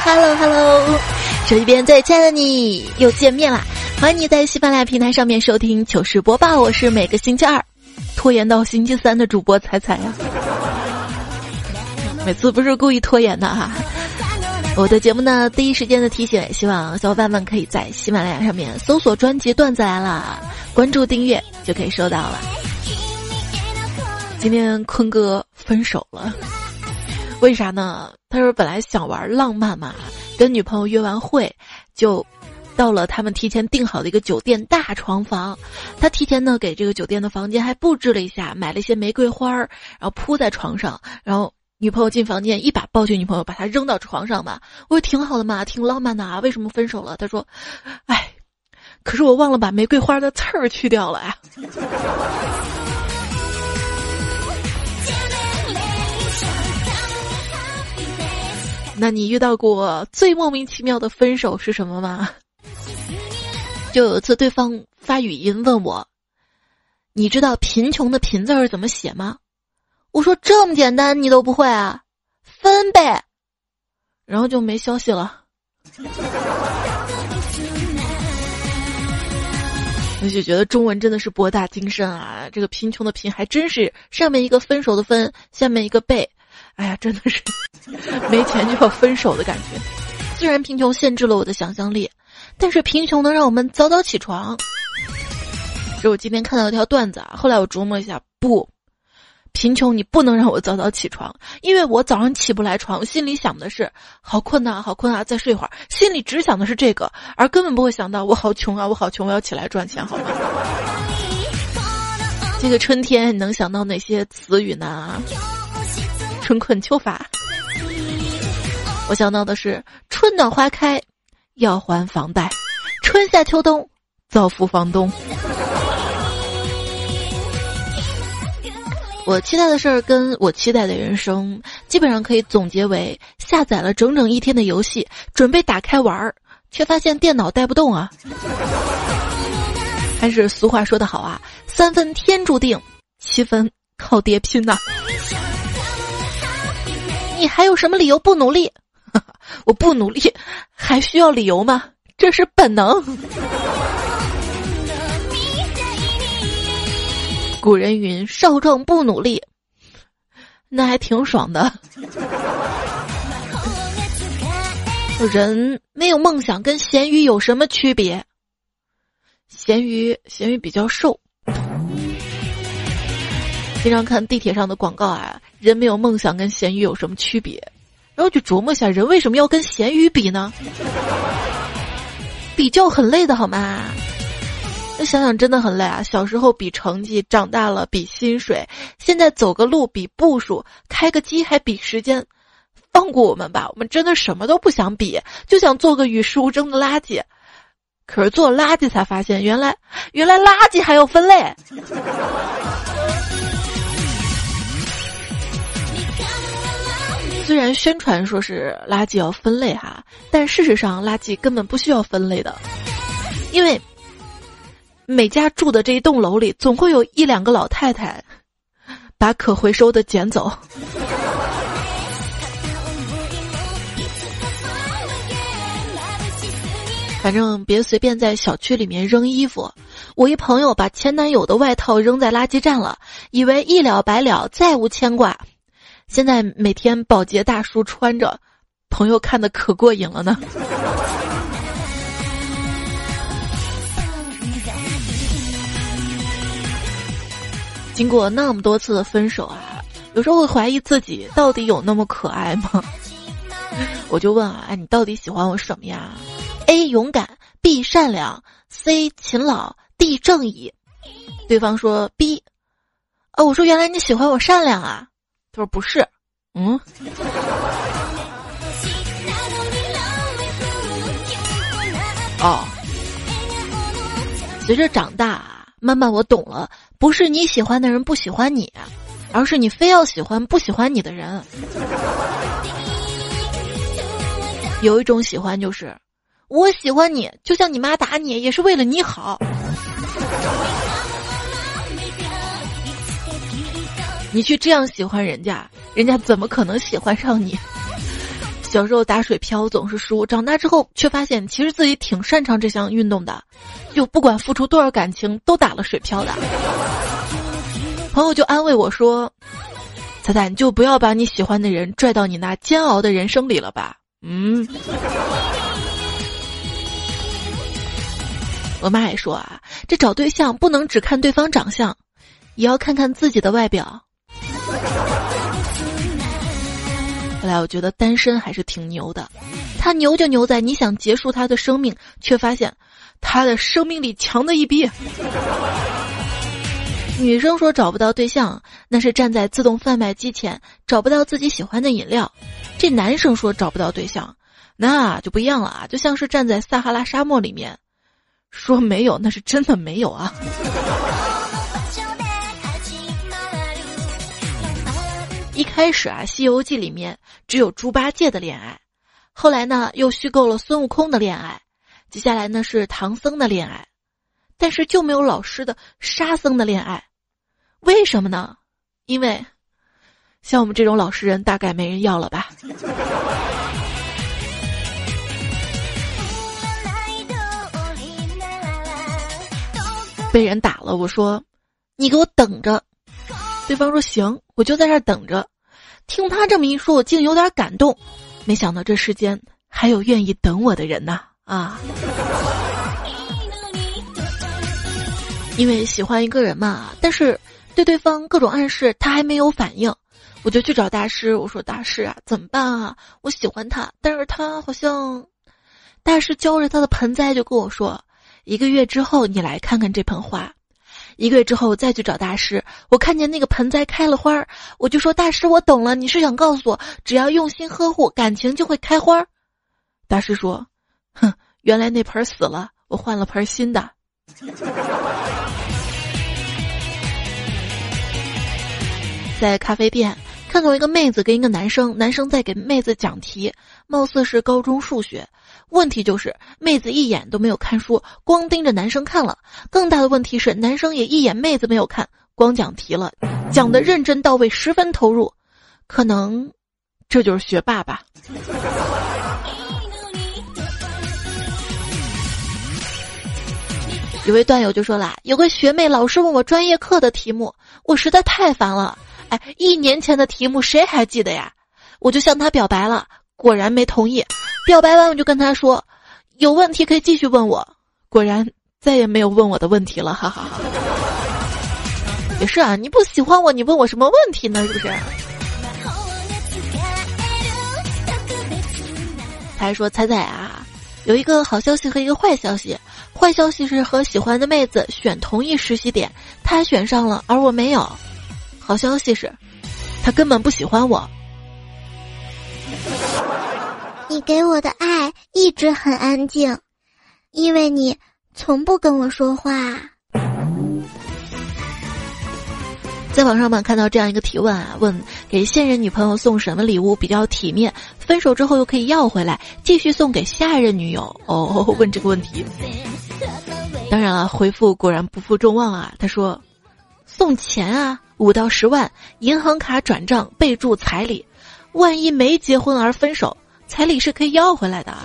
Hello Hello，手机边最亲爱的你又见面啦！欢迎你在喜马拉雅平台上面收听糗事播报，我是每个星期二拖延到星期三的主播彩彩呀。每次不是故意拖延的哈。我的节目呢，第一时间的提醒，希望小伙伴们可以在喜马拉雅上面搜索专辑《段子来了》，关注订阅就可以收到了。今天坤哥分手了，为啥呢？他说本来想玩浪漫嘛，跟女朋友约完会，就到了他们提前订好的一个酒店大床房。他提前呢给这个酒店的房间还布置了一下，买了一些玫瑰花儿，然后铺在床上，然后。女朋友进房间，一把抱起女朋友，把她扔到床上嘛。我说挺好的嘛，挺浪漫的啊。为什么分手了？他说：“哎，可是我忘了把玫瑰花的刺儿去掉了呀。”那你遇到过最莫名其妙的分手是什么吗？就有一次，对方发语音问我：“你知道贫穷的贫字儿怎么写吗？”我说这么简单你都不会啊，分呗，然后就没消息了。我就觉得中文真的是博大精深啊，这个贫穷的贫还真是上面一个分手的分，下面一个贝，哎呀，真的是没钱就要分手的感觉。虽然贫穷限制了我的想象力，但是贫穷能让我们早早起床。这我今天看到一条段子啊，后来我琢磨一下，不。贫穷，你不能让我早早起床，因为我早上起不来床，心里想的是好困呐，好困啊，再睡会儿，心里只想的是这个，而根本不会想到我好穷啊，我好穷，我要起来赚钱，好吗？这个春天你能想到哪些词语呢？春困秋乏，我想到的是春暖花开，要还房贷，春夏秋冬，造福房东。我期待的事儿跟我期待的人生，基本上可以总结为：下载了整整一天的游戏，准备打开玩儿，却发现电脑带不动啊！还是俗话说得好啊，三分天注定，七分靠爹拼呐！你还有什么理由不努力？我不努力，还需要理由吗？这是本能。古人云：“少壮不努力，那还挺爽的。”人没有梦想跟咸鱼有什么区别？咸鱼，咸鱼比较瘦。经常看地铁上的广告啊，人没有梦想跟咸鱼有什么区别？然后就琢磨一下，人为什么要跟咸鱼比呢？比较很累的好吗？那想想真的很累啊！小时候比成绩，长大了比薪水，现在走个路比步数，开个机还比时间。放过我们吧，我们真的什么都不想比，就想做个与世无争的垃圾。可是做垃圾才发现，原来原来垃圾还要分类。虽然宣传说是垃圾要分类哈，但事实上垃圾根本不需要分类的，因为。每家住的这一栋楼里，总会有一两个老太太，把可回收的捡走。反正别随便在小区里面扔衣服。我一朋友把前男友的外套扔在垃圾站了，以为一了百了，再无牵挂。现在每天保洁大叔穿着，朋友看的可过瘾了呢。经过那么多次的分手啊，有时候会怀疑自己到底有那么可爱吗？我就问啊，哎，你到底喜欢我什么呀？A 勇敢，B 善良，C 勤劳，D 正义。对方说 B。哦，我说原来你喜欢我善良啊？说不是。嗯。哦。随着长大。慢慢我懂了，不是你喜欢的人不喜欢你，而是你非要喜欢不喜欢你的人。有一种喜欢就是，我喜欢你，就像你妈打你也是为了你好。你去这样喜欢人家，人家怎么可能喜欢上你？小时候打水漂总是输，长大之后却发现其实自己挺擅长这项运动的，就不管付出多少感情都打了水漂的。朋友就安慰我说：“彩彩，你就不要把你喜欢的人拽到你那煎熬的人生里了吧。”嗯。我妈也说啊，这找对象不能只看对方长相，也要看看自己的外表。后 来我觉得单身还是挺牛的，他牛就牛在你想结束他的生命，却发现他的生命力强的一逼。女生说找不到对象，那是站在自动贩卖机前找不到自己喜欢的饮料；这男生说找不到对象，那就不一样了啊，就像是站在撒哈拉沙漠里面。说没有，那是真的没有啊！一开始啊，《西游记》里面只有猪八戒的恋爱，后来呢又虚构了孙悟空的恋爱，接下来呢是唐僧的恋爱，但是就没有老师的沙僧的恋爱，为什么呢？因为像我们这种老实人，大概没人要了吧。被人打了，我说：“你给我等着。”对方说：“行，我就在这等着。”听他这么一说，我竟有点感动。没想到这世间还有愿意等我的人呐！啊，因为喜欢一个人嘛，但是对对方各种暗示，他还没有反应，我就去找大师。我说：“大师啊，怎么办啊？我喜欢他，但是他好像……”大师浇着他的盆栽，就跟我说。一个月之后，你来看看这盆花。一个月之后我再去找大师，我看见那个盆栽开了花儿，我就说：“大师，我懂了，你是想告诉我，只要用心呵护，感情就会开花。”大师说：“哼，原来那盆死了，我换了盆新的。”在咖啡店看到一个妹子跟一个男生，男生在给妹子讲题，貌似是高中数学。问题就是妹子一眼都没有看书，光盯着男生看了。更大的问题是，男生也一眼妹子没有看，光讲题了，讲的认真到位，十分投入。可能这就是学霸吧。有位段友就说了，有个学妹老是问我专业课的题目，我实在太烦了。哎，一年前的题目谁还记得呀？我就向他表白了，果然没同意。表白完我就跟他说，有问题可以继续问我。果然再也没有问我的问题了，哈哈哈。也是啊，你不喜欢我，你问我什么问题呢？是不是？他还说：“彩彩啊，有一个好消息和一个坏消息。坏消息是和喜欢的妹子选同一实习点，他选上了，而我没有。好消息是，他根本不喜欢我。” 你给我的爱一直很安静，因为你从不跟我说话。在网上嘛看到这样一个提问啊，问给现任女朋友送什么礼物比较体面，分手之后又可以要回来，继续送给下一任女友。哦，问这个问题。当然了，回复果然不负众望啊。他说，送钱啊，五到十万，银行卡转账，备注彩礼，万一没结婚而分手。彩礼是可以要回来的。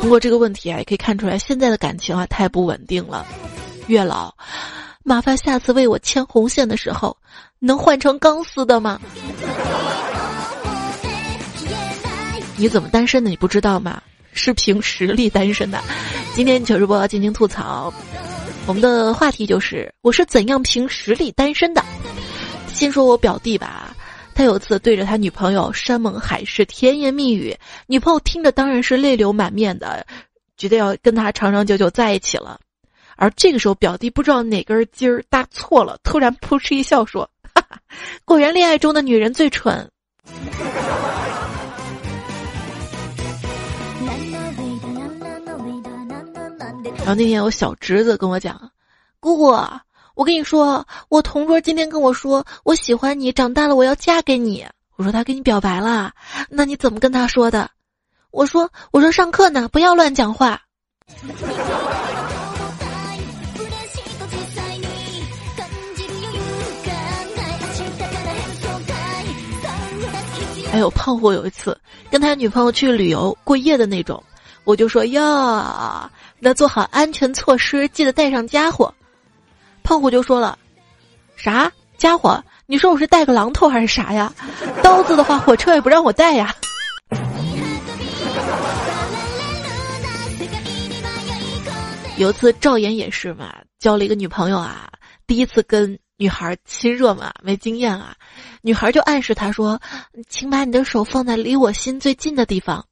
通过这个问题啊，也可以看出来现在的感情啊太不稳定了。月老，麻烦下次为我牵红线的时候，能换成钢丝的吗？你怎么单身的？你不知道吗？是凭实力单身的。今天糗事播报进行吐槽，我们的话题就是我是怎样凭实力单身的。先说我表弟吧，他有次对着他女朋友山盟海誓、甜言蜜语，女朋友听着当然是泪流满面的，觉得要跟他长长久久在一起了。而这个时候，表弟不知道哪根筋儿搭错了，突然扑哧一笑说：“哈哈，果然恋爱中的女人最蠢。”然后那天我小侄子跟我讲：“姑姑。”我跟你说，我同桌今天跟我说，我喜欢你，长大了我要嫁给你。我说他跟你表白了，那你怎么跟他说的？我说我说上课呢，不要乱讲话。还有胖虎有一次跟他女朋友去旅游过夜的那种，我就说呀，那做好安全措施，记得带上家伙。胖虎就说了，啥家伙？你说我是带个榔头还是啥呀？刀子的话，火车也不让我带呀。有一次赵岩也是嘛，交了一个女朋友啊，第一次跟女孩亲热嘛，没经验啊，女孩就暗示他说：“请把你的手放在离我心最近的地方。”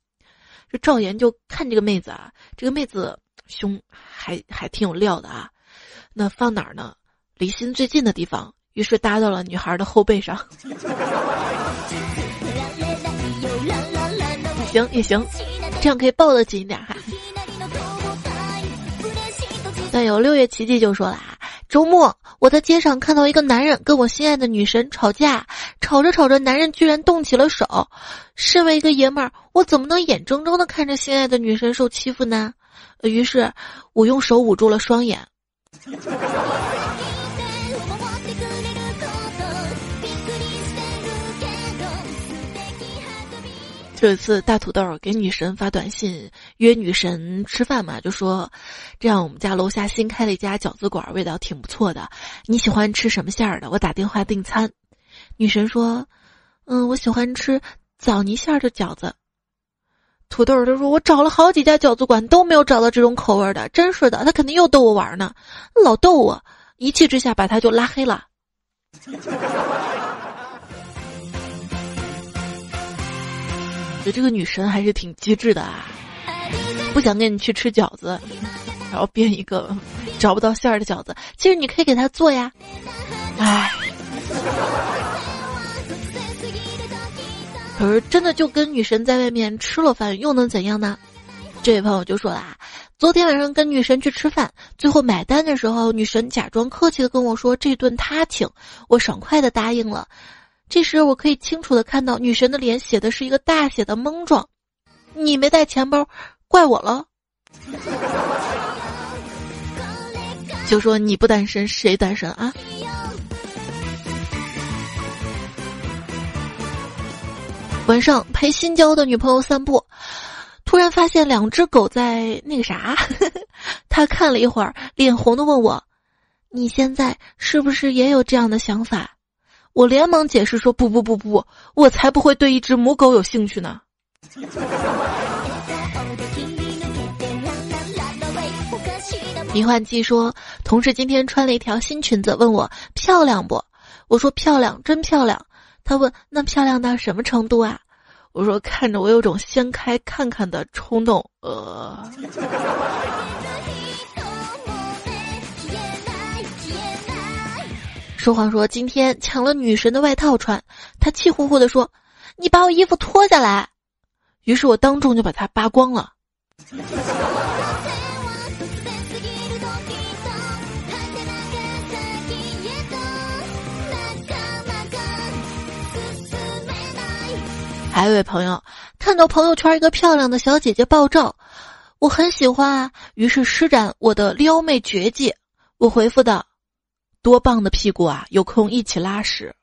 这赵岩就看这个妹子啊，这个妹子胸还还挺有料的啊，那放哪儿呢？离心最近的地方。于是搭到了女孩的后背上，行也行，这样可以抱得紧一点哈。但有六月奇迹就说了啊，周末我在街上看到一个男人跟我心爱的女神吵架，吵着吵着，男人居然动起了手。身为一个爷们儿，我怎么能眼睁睁的看着心爱的女神受欺负呢？于是我用手捂住了双眼。有一次，大土豆给女神发短信约女神吃饭嘛，就说这样我们家楼下新开了一家饺子馆，味道挺不错的。你喜欢吃什么馅儿的？我打电话订餐。女神说：“嗯，我喜欢吃枣泥馅儿的饺子。”土豆他说：“我找了好几家饺子馆都没有找到这种口味的，真是的，他肯定又逗我玩呢，老逗我。”一气之下把他就拉黑了。觉得这个女神还是挺机智的啊，不想跟你去吃饺子，然后编一个找不到馅儿的饺子。其实你可以给他做呀，唉。可是真的就跟女神在外面吃了饭又能怎样呢？这位朋友就说啦，昨天晚上跟女神去吃饭，最后买单的时候，女神假装客气的跟我说这顿她请，我爽快的答应了。这时我可以清楚的看到女神的脸写的是一个大写的懵状，你没带钱包，怪我了。就说你不单身谁单身啊？晚上陪新交的女朋友散步，突然发现两只狗在那个啥，他看了一会儿，脸红的问我：“你现在是不是也有这样的想法？”我连忙解释说：“不不不不，我才不会对一只母狗有兴趣呢。”迷幻剂说：“同事今天穿了一条新裙子，问我漂亮不？我说漂亮，真漂亮。他问那漂亮到什么程度啊？我说看着我有种掀开看看的冲动。呃。”说谎说今天抢了女神的外套穿，他气呼呼的说：“你把我衣服脱下来。”于是我当众就把它扒光了。还有一位朋友看到朋友圈一个漂亮的小姐姐爆照，我很喜欢啊，于是施展我的撩妹绝技，我回复道。多棒的屁股啊！有空一起拉屎。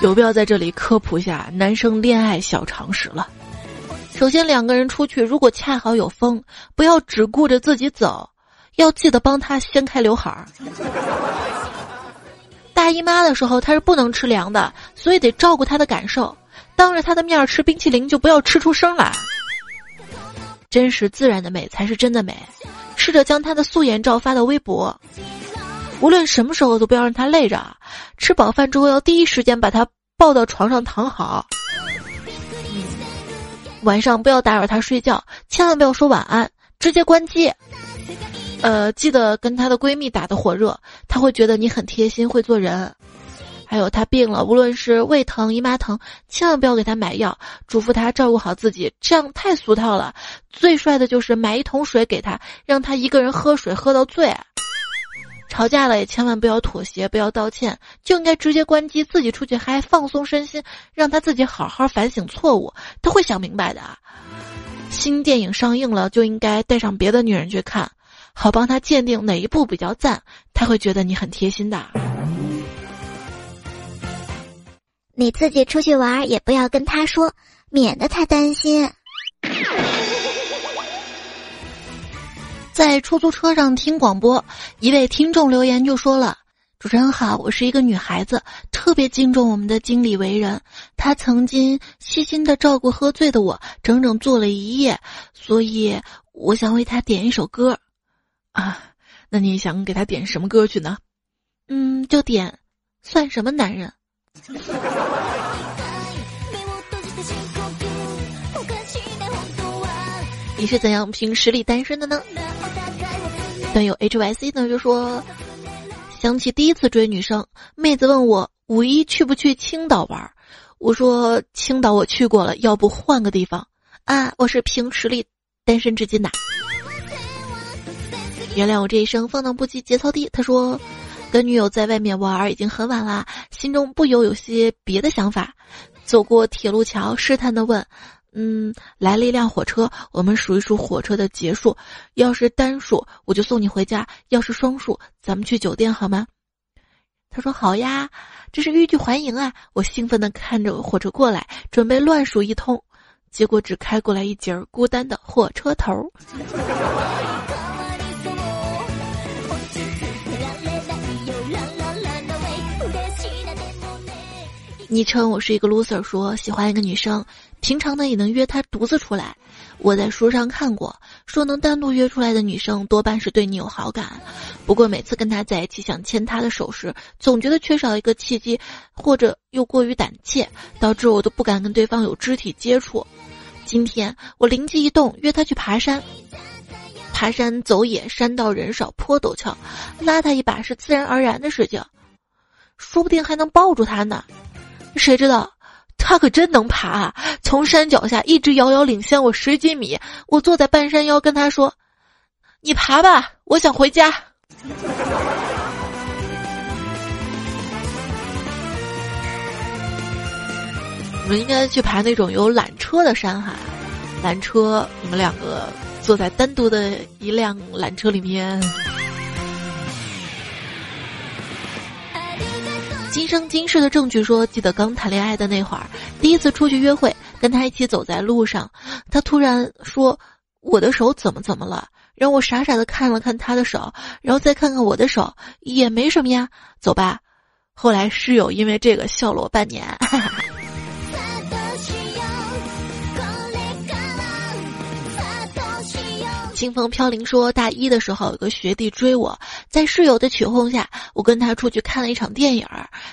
有必要在这里科普一下男生恋爱小常识了。首先，两个人出去，如果恰好有风，不要只顾着自己走，要记得帮他掀开刘海儿。大姨妈的时候，她是不能吃凉的，所以得照顾她的感受。当着她的面吃冰淇淋，就不要吃出声来。真实自然的美才是真的美，试着将她的素颜照发到微博，无论什么时候都不要让她累着。吃饱饭之后要第一时间把她抱到床上躺好。晚上不要打扰她睡觉，千万不要说晚安，直接关机。呃，记得跟她的闺蜜打的火热，她会觉得你很贴心，会做人。还有她病了，无论是胃疼、姨妈疼，千万不要给她买药，嘱咐她照顾好自己，这样太俗套了。最帅的就是买一桶水给她，让她一个人喝水喝到醉。吵架了也千万不要妥协，不要道歉，就应该直接关机，自己出去嗨，放松身心，让他自己好好反省错误，他会想明白的。新电影上映了，就应该带上别的女人去看。好帮他鉴定哪一步比较赞，他会觉得你很贴心的。你自己出去玩也不要跟他说，免得他担心。在出租车上听广播，一位听众留言就说了：“主持人好，我是一个女孩子，特别敬重我们的经理为人，他曾经细心的照顾喝醉的我，整整坐了一夜，所以我想为他点一首歌。啊，那你想给他点什么歌曲呢？嗯，就点，算什么男人？”你是怎样凭实力单身的呢？段友 H Y C 呢就说，想起第一次追女生，妹子问我五一去不去青岛玩，我说青岛我去过了，要不换个地方啊？我是凭实力单身至今的。原谅我这一生放荡不羁节操低。他说。跟女友在外面玩已经很晚了，心中不由有些别的想法。走过铁路桥，试探的问：“嗯，来了一辆火车，我们数一数火车的节数。要是单数，我就送你回家；要是双数，咱们去酒店好吗？”他说：“好呀，这是欲拒还迎啊！”我兴奋的看着火车过来，准备乱数一通，结果只开过来一节孤单的火车头。昵称我是一个 loser，说喜欢一个女生，平常呢也能约她独自出来。我在书上看过，说能单独约出来的女生多半是对你有好感。不过每次跟她在一起想牵她的手时，总觉得缺少一个契机，或者又过于胆怯，导致我都不敢跟对方有肢体接触。今天我灵机一动，约她去爬山。爬山走野，山道人少坡陡峭，拉她一把是自然而然的事情，说不定还能抱住她呢。谁知道，他可真能爬！从山脚下一直遥遥领先我十几米。我坐在半山腰跟他说：“你爬吧，我想回家。”你们应该去爬那种有缆车的山哈，缆车，你们两个坐在单独的一辆缆车里面。今生今世的证据说，记得刚谈恋爱的那会儿，第一次出去约会，跟他一起走在路上，他突然说：“我的手怎么怎么了？”让我傻傻的看了看他的手，然后再看看我的手，也没什么呀，走吧。后来室友因为这个笑了我半年。清风飘零说，大一的时候有个学弟追我，在室友的起哄下，我跟他出去看了一场电影。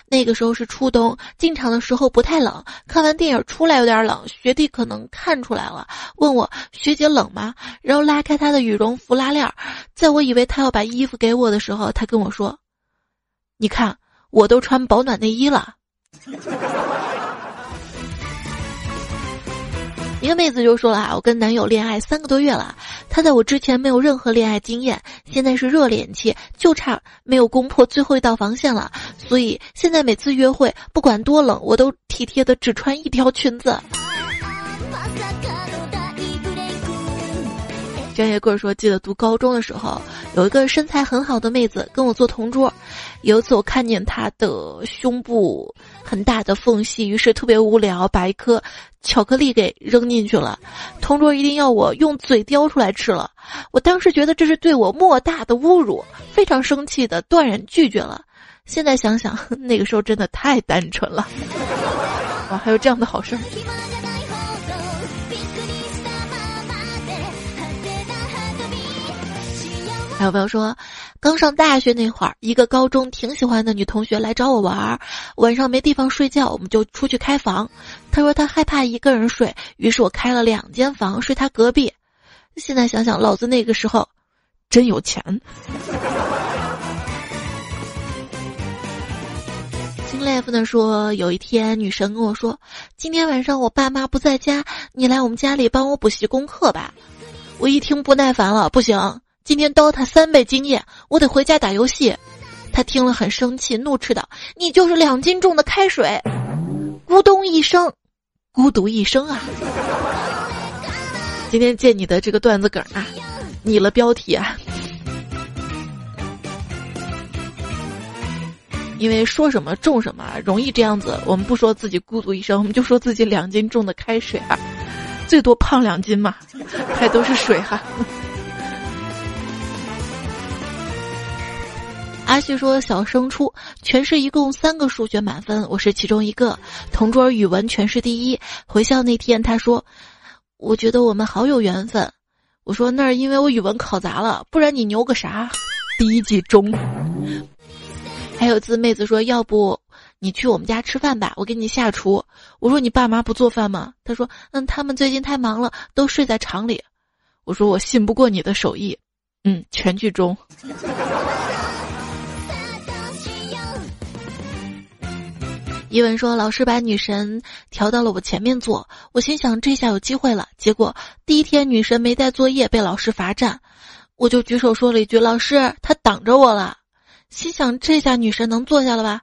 那个时候是初冬，进场的时候不太冷。看完电影出来有点冷，学弟可能看出来了，问我学姐冷吗？然后拉开他的羽绒服拉链，在我以为他要把衣服给我的时候，他跟我说：“你看，我都穿保暖内衣了。”一个妹子就说了啊，我跟男友恋爱三个多月了，他在我之前没有任何恋爱经验，现在是热恋期，就差没有攻破最后一道防线了，所以现在每次约会不管多冷，我都体贴的只穿一条裙子。张叶贵说：“记得读高中的时候，有一个身材很好的妹子跟我做同桌。有一次我看见她的胸部很大的缝隙，于是特别无聊，把一颗巧克力给扔进去了。同桌一定要我用嘴叼出来吃了。我当时觉得这是对我莫大的侮辱，非常生气的断然拒绝了。现在想想，那个时候真的太单纯了。哇，还有这样的好事。”还有朋友说，刚上大学那会儿，一个高中挺喜欢的女同学来找我玩儿，晚上没地方睡觉，我们就出去开房。她说她害怕一个人睡，于是我开了两间房睡她隔壁。现在想想，老子那个时候真有钱。金 life 呢说，有一天女神跟我说，今天晚上我爸妈不在家，你来我们家里帮我补习功课吧。我一听不耐烦了，不行。今天 DOTA 三倍经验，我得回家打游戏。他听了很生气，怒斥道：“你就是两斤重的开水！”咕咚一声，孤独一生啊！今天借你的这个段子梗啊，拟了标题啊。因为说什么重什么，容易这样子。我们不说自己孤独一生，我们就说自己两斤重的开水啊，最多胖两斤嘛，还都是水哈。阿旭说：“小升初，全市一共三个数学满分，我是其中一个。同桌语文全市第一。回校那天，他说：‘我觉得我们好有缘分。’我说：‘那是因为我语文考砸了，不然你牛个啥？’第一季中。还有字妹子说：‘要不你去我们家吃饭吧，我给你下厨。’我说：‘你爸妈不做饭吗？’他说：‘嗯，他们最近太忙了，都睡在厂里。’我说：‘我信不过你的手艺。’嗯，全剧终。”一文说：“老师把女神调到了我前面坐，我心想这下有机会了。结果第一天女神没带作业，被老师罚站，我就举手说了一句：‘老师，她挡着我了。’心想这下女神能坐下了吧？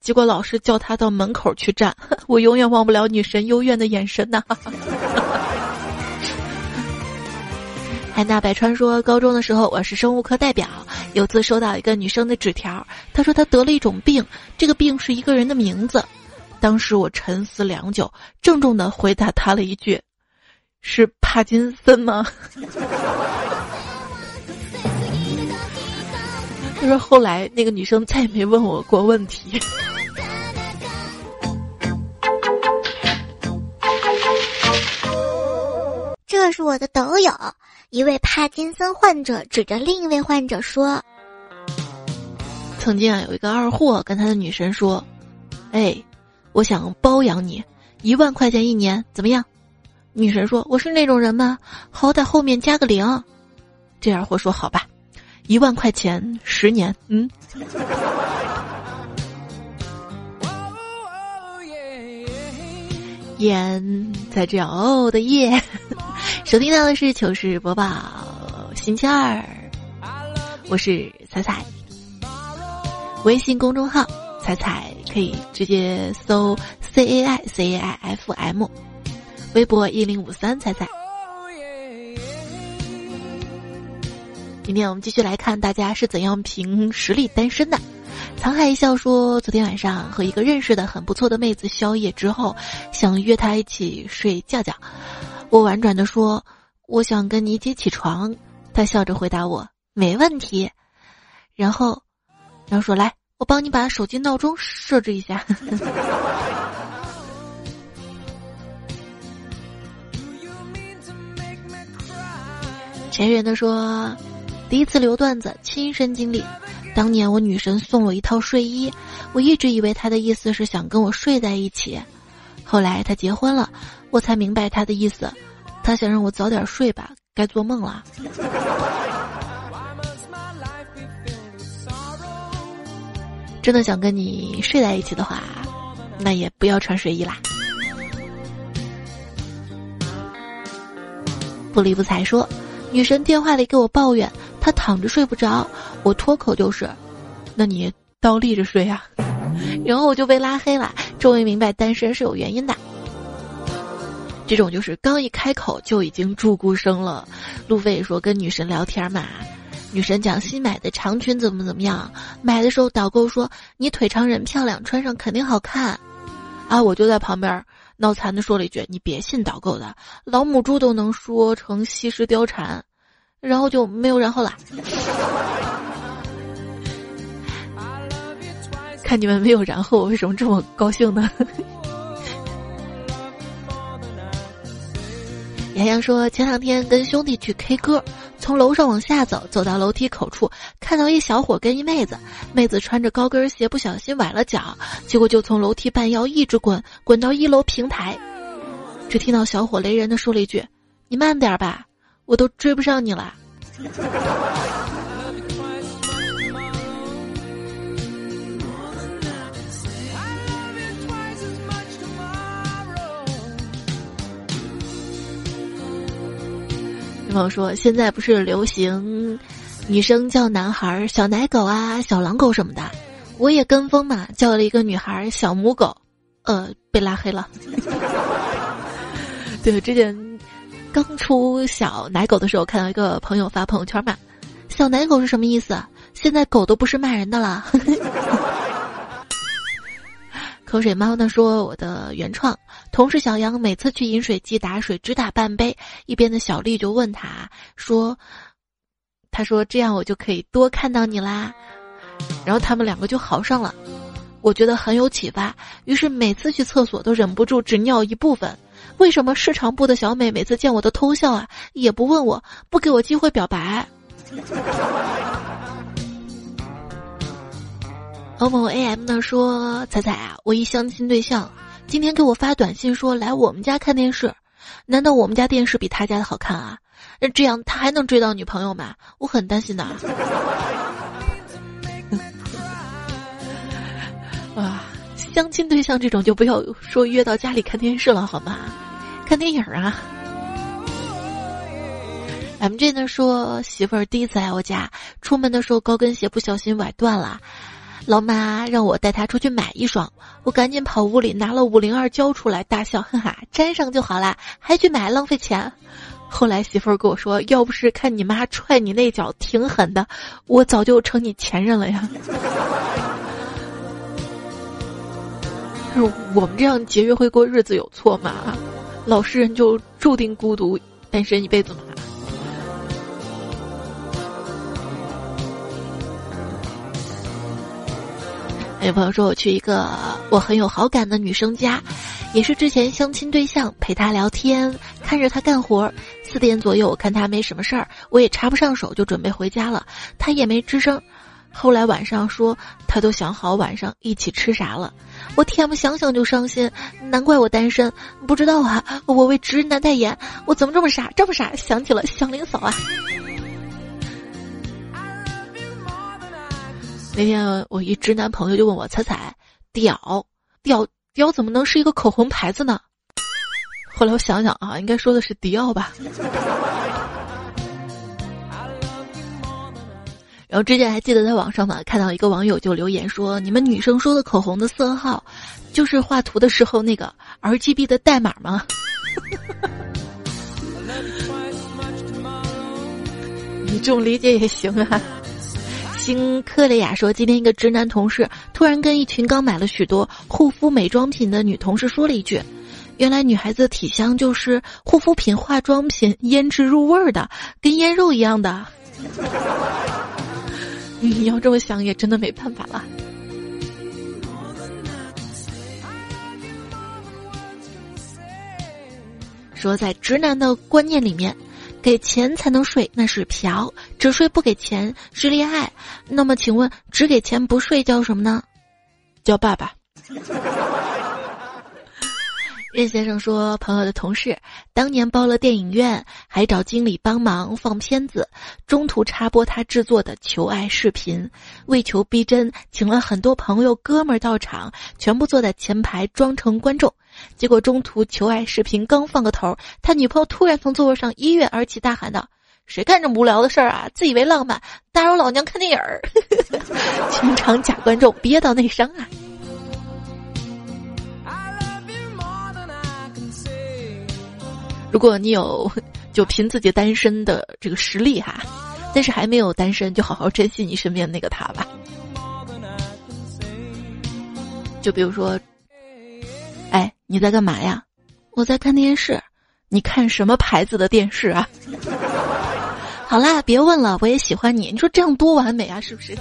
结果老师叫她到门口去站，我永远忘不了女神幽怨的眼神呐。”海纳百川说：“高中的时候，我是生物课代表。有次收到一个女生的纸条，她说她得了一种病，这个病是一个人的名字。当时我沉思良久，郑重的回答她了一句：‘是帕金森吗？’ 他说后来那个女生再也没问我过问题。”这是我的抖友。一位帕金森患者指着另一位患者说：“曾经啊，有一个二货跟他的女神说，哎，我想包养你，一万块钱一年，怎么样？”女神说：“我是那种人吗？好歹后面加个零。”这二货说：“好吧，一万块钱十年。”嗯。烟在这样哦的夜。收听到的是糗事播报星期二，我是彩彩。微信公众号彩彩可以直接搜 C A I C A I F M，微博一零五三彩彩。今天我们继续来看大家是怎样凭实力单身的。沧海一笑说，昨天晚上和一个认识的很不错的妹子宵夜之后，想约她一起睡觉觉。我婉转的说：“我想跟你一起起床。”他笑着回答我：“没问题。”然后，然后说：“来，我帮你把手机闹钟设置一下。” 前缘的说：“第一次留段子，亲身经历。当年我女神送我一套睡衣，我一直以为她的意思是想跟我睡在一起。后来他结婚了。”我才明白他的意思，他想让我早点睡吧，该做梦了。真的想跟你睡在一起的话，那也不要穿睡衣啦。不理不睬说，女神电话里给我抱怨，她躺着睡不着，我脱口就是，那你倒立着睡呀。然后我就被拉黑了，终于明白单身是有原因的。这种就是刚一开口就已经注孤生了。路飞说跟女神聊天嘛，女神讲新买的长裙怎么怎么样，买的时候导购说你腿长人漂亮，穿上肯定好看。啊，我就在旁边脑残的说了一句：“你别信导购的，老母猪都能说成西施貂蝉。”然后就没有然后了。看你们没有然后，为什么这么高兴呢？洋洋说：“前两天跟兄弟去 K 歌，从楼上往下走，走到楼梯口处，看到一小伙跟一妹子，妹子穿着高跟鞋，不小心崴了脚，结果就从楼梯半腰一直滚，滚到一楼平台。只听到小伙雷人的说了一句：‘你慢点吧，我都追不上你了。’”朋友说：“现在不是流行女生叫男孩小奶狗啊、小狼狗什么的，我也跟风嘛，叫了一个女孩小母狗，呃，被拉黑了。对，之前刚出小奶狗的时候，看到一个朋友发朋友圈嘛，小奶狗是什么意思？现在狗都不是骂人的了。口水猫呢说我的原创同事小杨每次去饮水机打水只打半杯，一边的小丽就问他说：“他说这样我就可以多看到你啦。”然后他们两个就好上了，我觉得很有启发，于是每次去厕所都忍不住只尿一部分。为什么市场部的小美每次见我都偷笑啊？也不问我，不给我机会表白。某某 AM 呢说：“彩彩啊，我一相亲对象今天给我发短信说来我们家看电视，难道我们家电视比他家的好看啊？那这样他还能追到女朋友吗？我很担心的。啊，相亲对象这种就不要说约到家里看电视了好吗？看电影啊。M J 呢说媳妇儿第一次来我家，出门的时候高跟鞋不小心崴断了。”老妈让我带她出去买一双，我赶紧跑屋里拿了五零二胶出来，大笑，哈哈，粘上就好啦，还去买浪费钱。后来媳妇儿跟我说，要不是看你妈踹你那脚挺狠的，我早就成你前任了呀。我们这样节约会过日子有错吗？老实人就注定孤独单身一辈子吗？有朋友说我去一个我很有好感的女生家，也是之前相亲对象，陪她聊天，看着她干活。四点左右，我看她没什么事儿，我也插不上手，就准备回家了。她也没吱声。后来晚上说她都想好晚上一起吃啥了，我天，不想想就伤心。难怪我单身，不知道啊，我为直男代言，我怎么这么傻，这么傻？想起了祥林嫂啊。那天我一直男朋友就问我：“彩彩，屌屌屌怎么能是一个口红牌子呢？”后来我想想啊，应该说的是迪奥吧。然后之前还记得在网上嘛，看到一个网友就留言说：“你们女生说的口红的色号，就是画图的时候那个 R G B 的代码吗？” 你这种理解也行啊。金克雷亚说：“今天一个直男同事突然跟一群刚买了许多护肤美妆品的女同事说了一句：‘原来女孩子体香就是护肤品、化妆品腌制入味儿的，跟腌肉一样的。’你要这么想也真的没办法了。说在直男的观念里面。”给钱才能睡，那是嫖；只睡不给钱是恋爱。那么，请问只给钱不睡叫什么呢？叫爸爸。任先生说，朋友的同事当年包了电影院，还找经理帮忙放片子，中途插播他制作的求爱视频，为求逼真，请了很多朋友哥们儿到场，全部坐在前排装成观众。结果中途求爱视频刚放个头，他女朋友突然从座位上一跃而起，大喊道：“谁干这么无聊的事儿啊？自以为浪漫，打扰老娘看电影儿！” 全场假观众憋到内伤啊！如果你有 就凭自己单身的这个实力哈，但是还没有单身，就好好珍惜你身边那个他吧。就比如说，哎，你在干嘛呀？我在看电视。你看什么牌子的电视啊？好啦，别问了，我也喜欢你。你说这样多完美啊，是不是？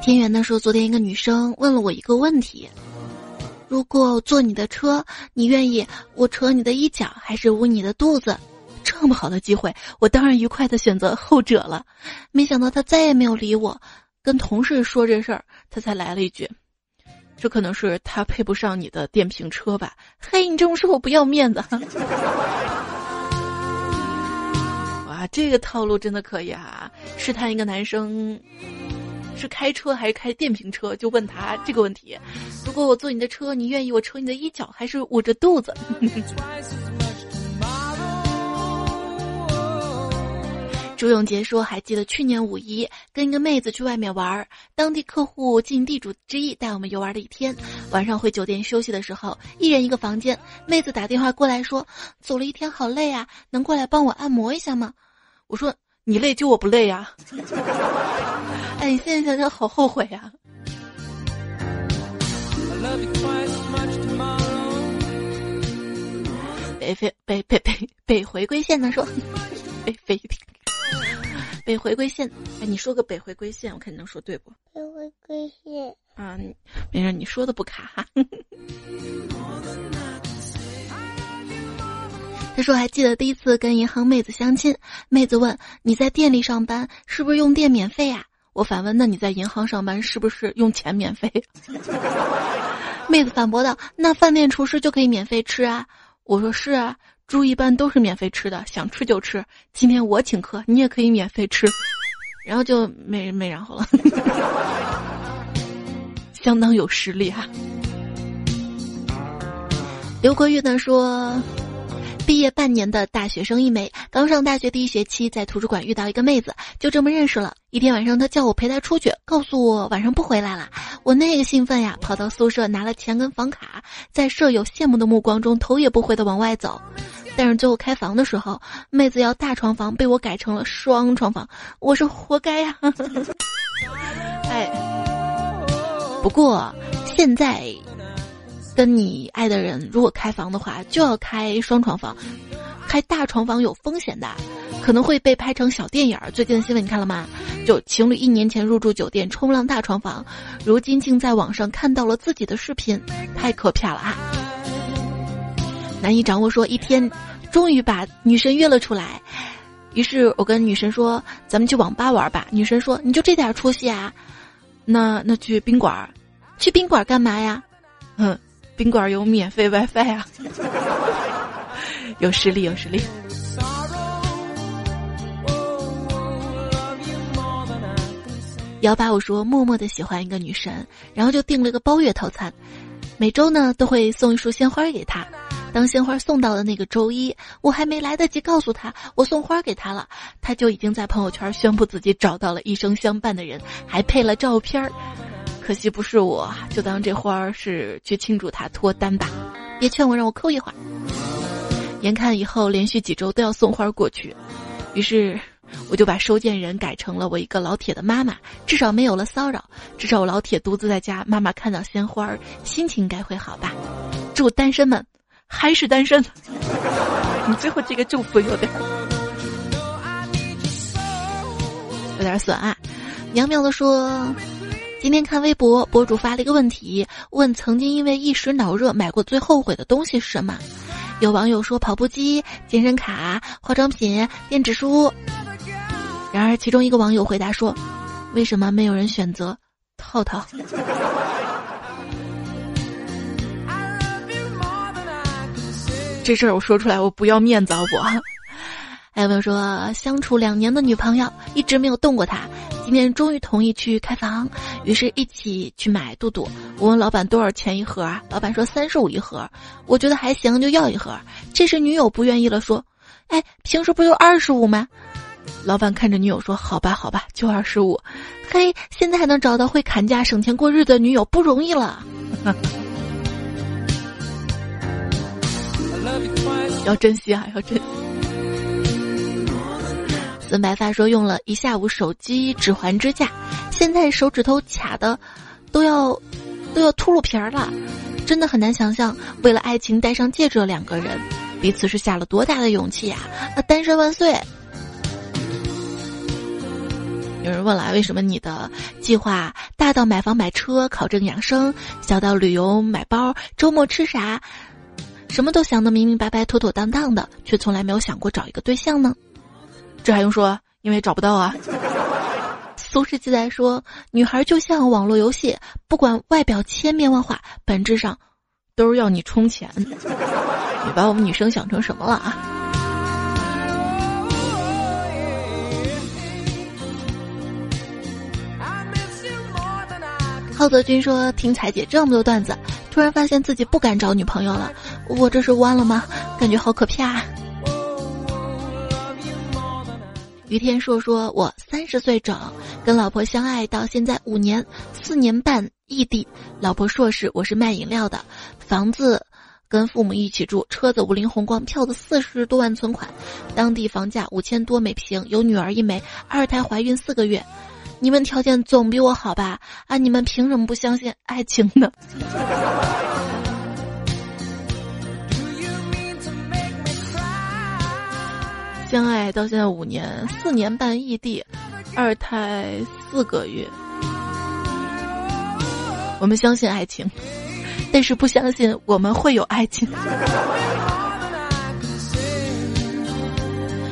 天元的说，昨天一个女生问了我一个问题。如果坐你的车，你愿意我扯你的衣角，还是捂你的肚子？这么好的机会，我当然愉快的选择后者了。没想到他再也没有理我，跟同事说这事儿，他才来了一句：“这可能是他配不上你的电瓶车吧？”嘿，你这么说我不要面子。哇，这个套路真的可以啊！试探一个男生。是开车还是开电瓶车？就问他这个问题。如果我坐你的车，你愿意我扯你的衣角，还是捂着肚子？朱永杰说：“还记得去年五一跟一个妹子去外面玩，当地客户尽地主之谊带我们游玩了一天。晚上回酒店休息的时候，一人一个房间。妹子打电话过来说，走了一天好累啊，能过来帮我按摩一下吗？我说。”你累就我不累呀！哎，现在想想好后悔呀。北飞北北北北回归线的说，北飞北回归线，哎，你说个北回归线，我看你能说对不？北回归线啊，没事，你说的不卡哈。他说：“还记得第一次跟银行妹子相亲，妹子问你在店里上班是不是用电免费呀？我反问：那你在银行上班是不是用钱免费？妹子反驳道：那饭店厨师就可以免费吃啊？我说是啊，猪一般都是免费吃的，想吃就吃。今天我请客，你也可以免费吃。然后就没没然后了，相当有实力哈。”刘国玉呢说。毕业半年的大学生一枚，刚上大学第一学期，在图书馆遇到一个妹子，就这么认识了。一天晚上，她叫我陪她出去，告诉我晚上不回来了。我那个兴奋呀，跑到宿舍拿了钱跟房卡，在舍友羡慕的目光中，头也不回的往外走。但是最后开房的时候，妹子要大床房，被我改成了双床房，我是活该呀！哎，不过现在。跟你爱的人如果开房的话，就要开双床房，开大床房有风险的，可能会被拍成小电影儿。最近的新闻你看了吗？就情侣一年前入住酒店冲浪大床房，如今竟在网上看到了自己的视频，太可怕了啊！难以掌握说一天，终于把女神约了出来，于是我跟女神说：“咱们去网吧玩吧。”女神说：“你就这点出息啊？那那去宾馆，去宾馆干嘛呀？”嗯。宾馆有免费 WiFi 啊，有实力有实力。幺八五说默默的喜欢一个女神，然后就订了个包月套餐，每周呢都会送一束鲜花给她。当鲜花送到的那个周一，我还没来得及告诉她我送花给她了，她就已经在朋友圈宣布自己找到了一生相伴的人，还配了照片儿。可惜不是我，就当这花儿是去庆祝他脱单吧。别劝我让我扣一会儿。眼看以后连续几周都要送花过去，于是我就把收件人改成了我一个老铁的妈妈，至少没有了骚扰。至少我老铁独自在家，妈妈看到鲜花儿，心情应该会好吧。祝单身们还是单身。你最后这个祝福有点有点损啊。苗苗的说。今天看微博，博主发了一个问题，问曾经因为一时脑热买过最后悔的东西是什么？有网友说跑步机、健身卡、化妆品、电子书。然而，其中一个网友回答说：“为什么没有人选择套套？”这事儿我说出来，我不要面子啊，我。还有朋友说，相处两年的女朋友一直没有动过他，今天终于同意去开房，于是一起去买肚肚。我问老板多少钱一盒啊？老板说三十五一盒，我觉得还行，就要一盒。这时女友不愿意了，说：“哎，平时不就二十五吗？”老板看着女友说：“好吧，好吧，就二十五。”嘿，现在还能找到会砍价省钱过日子的女友不容易了。要珍惜啊，要珍。惜。孙白发说用了一下午手机指环支架，现在手指头卡的都要都要秃噜皮儿了，真的很难想象为了爱情戴上戒指的两个人彼此是下了多大的勇气呀！啊，单身万岁！有人问了，为什么你的计划大到买房买车、考证养生，小到旅游买包、周末吃啥，什么都想得明明白白、妥妥当当的，却从来没有想过找一个对象呢？这还用说？因为找不到啊。苏轼记载说，女孩就像网络游戏，不管外表千变万化，本质上都是要你充钱。你把我们女生想成什么了啊？浩泽君说，听彩姐这么多段子，突然发现自己不敢找女朋友了。我这是弯了吗？感觉好可怕。于天硕说：“我三十岁整，跟老婆相爱到现在五年，四年半异地。老婆硕士，我是卖饮料的，房子跟父母一起住，车子五菱宏光，票子四十多万存款，当地房价五千多每平，有女儿一枚，二胎怀孕四个月。你们条件总比我好吧？啊，你们凭什么不相信爱情呢？相爱到现在五年，四年半异地，二胎四个月。我们相信爱情，但是不相信我们会有爱情。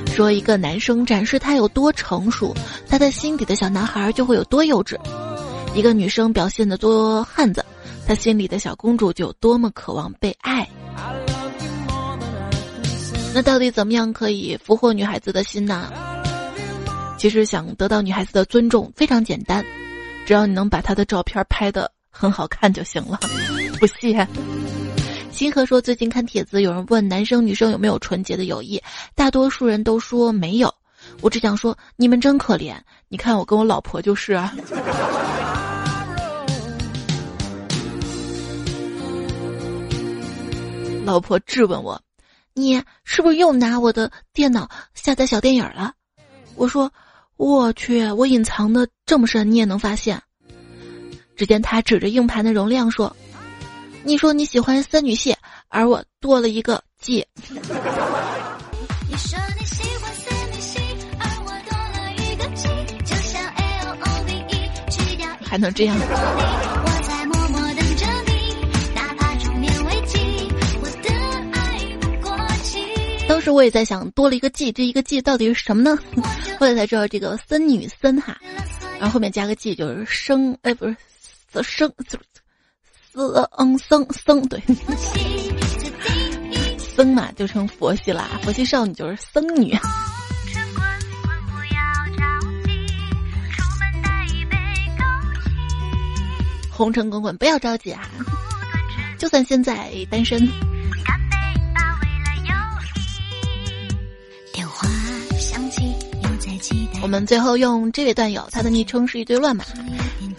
说一个男生展示他有多成熟，他的心底的小男孩就会有多幼稚；一个女生表现的多汉子，他心里的小公主就有多么渴望被爱。那到底怎么样可以俘获女孩子的心呢？其实想得到女孩子的尊重非常简单，只要你能把她的照片拍的很好看就行了。不信？星河说最近看帖子，有人问男生女生有没有纯洁的友谊，大多数人都说没有。我只想说你们真可怜，你看我跟我老婆就是啊。老婆质问我。你是不是又拿我的电脑下载小电影了？我说，我去，我隐藏的这么深，你也能发现。只见他指着硬盘的容量说：“你说你喜欢森女系，而我多了一个 G。”还能这样？时我也在想，多了一个 G，这一个 G 到底是什么呢？后来才知道这个森女森哈，然后后面加个 G 就是生，哎不是，生，死嗯僧僧对，僧嘛就成佛系啦，佛系少女就是僧女。红尘滚滚，不要着急啊，就算现在单身。我们最后用这位段友，他的昵称是一堆乱码，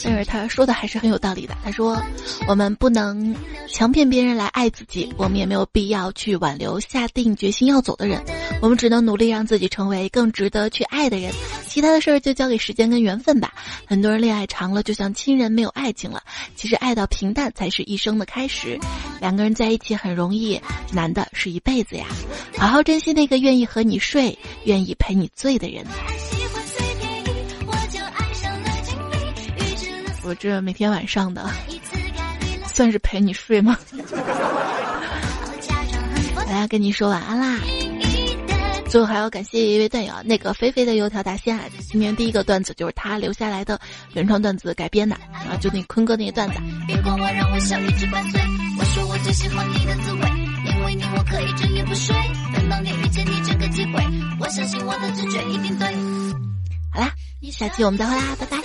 但是他说的还是很有道理的。他说：“我们不能强骗别人来爱自己，我们也没有必要去挽留下定决心要走的人，我们只能努力让自己成为更值得去爱的人。其他的事儿就交给时间跟缘分吧。很多人恋爱长了，就像亲人没有爱情了。其实爱到平淡才是一生的开始。两个人在一起很容易，难的是一辈子呀。好好珍惜那个愿意和你睡、愿意陪你醉的人。”我这每天晚上的，算是陪你睡吗？我要跟你说晚安啦。最后还要感谢一位段友，那个肥肥的油条大仙啊，今天第一个段子就是他留下来的原创段子改编的，啊，就那坤哥那个段子。好啦，下期我们再会啦，拜拜。